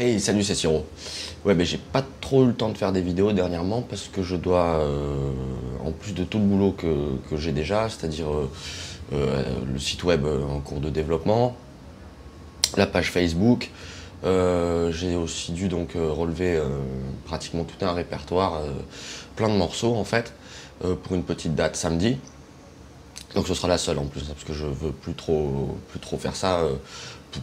Hey, salut, c'est Siro. Ouais, mais j'ai pas trop eu le temps de faire des vidéos dernièrement parce que je dois, euh, en plus de tout le boulot que, que j'ai déjà, c'est-à-dire euh, euh, le site web en cours de développement, la page Facebook, j'ai aussi dû donc relever pratiquement tout un répertoire, plein de morceaux en fait, pour une petite date samedi. Donc ce sera la seule en plus, parce que je veux plus trop, plus trop faire ça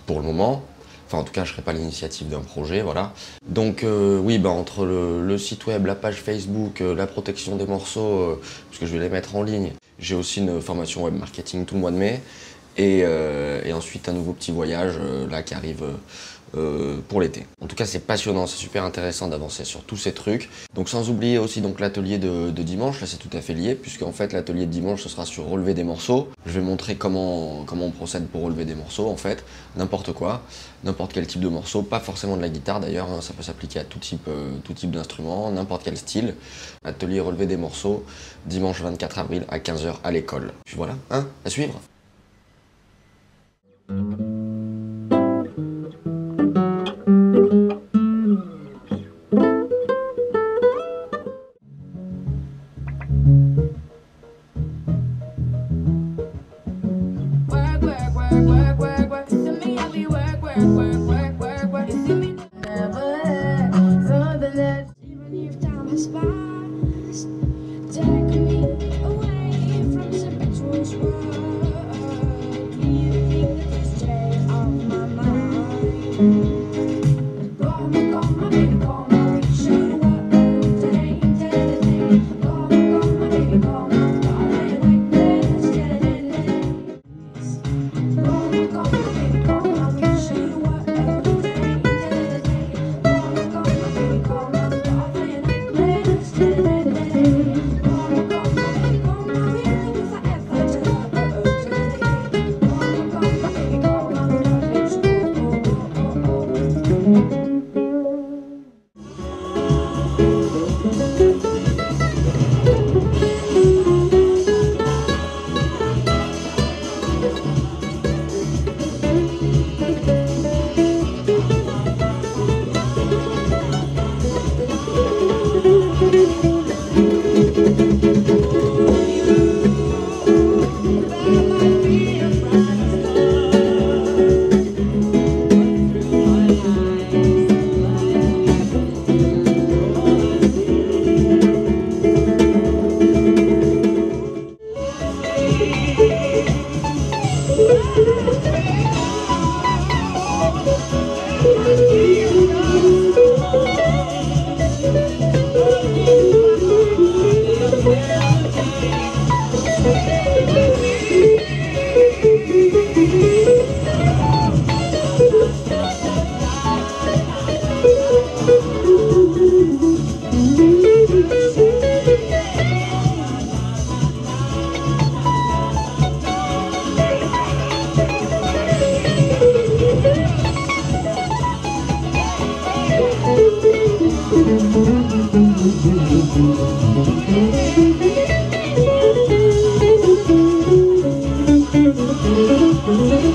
pour le moment. Enfin, en tout cas, je ne serai pas l'initiative d'un projet, voilà. Donc, euh, oui, bah, entre le, site web, la page Facebook, euh, la protection des morceaux, euh, parce que je vais les mettre en ligne. J'ai aussi une formation web marketing tout le mois de mai. Et, et ensuite, un nouveau petit voyage, là, qui arrive euh, pour l'été. En tout cas, c'est passionnant, c'est super intéressant d'avancer sur tous ces trucs. Donc sans oublier aussi donc l'atelier de, dimanche, là c'est tout à fait lié, puisque en fait l'atelier de dimanche ce sera sur relever des morceaux. Je vais montrer comment, comment on procède pour relever des morceaux en fait, n'importe quoi, n'importe quel type de morceau, pas forcément de la guitare d'ailleurs, hein, ça peut s'appliquer à tout type, euh, tout type d'instrument, n'importe quel style. Atelier relever des morceaux, dimanche 24 avril à 15h à l'école. Puis voilà, hein, à suivre. Bye. Thank you.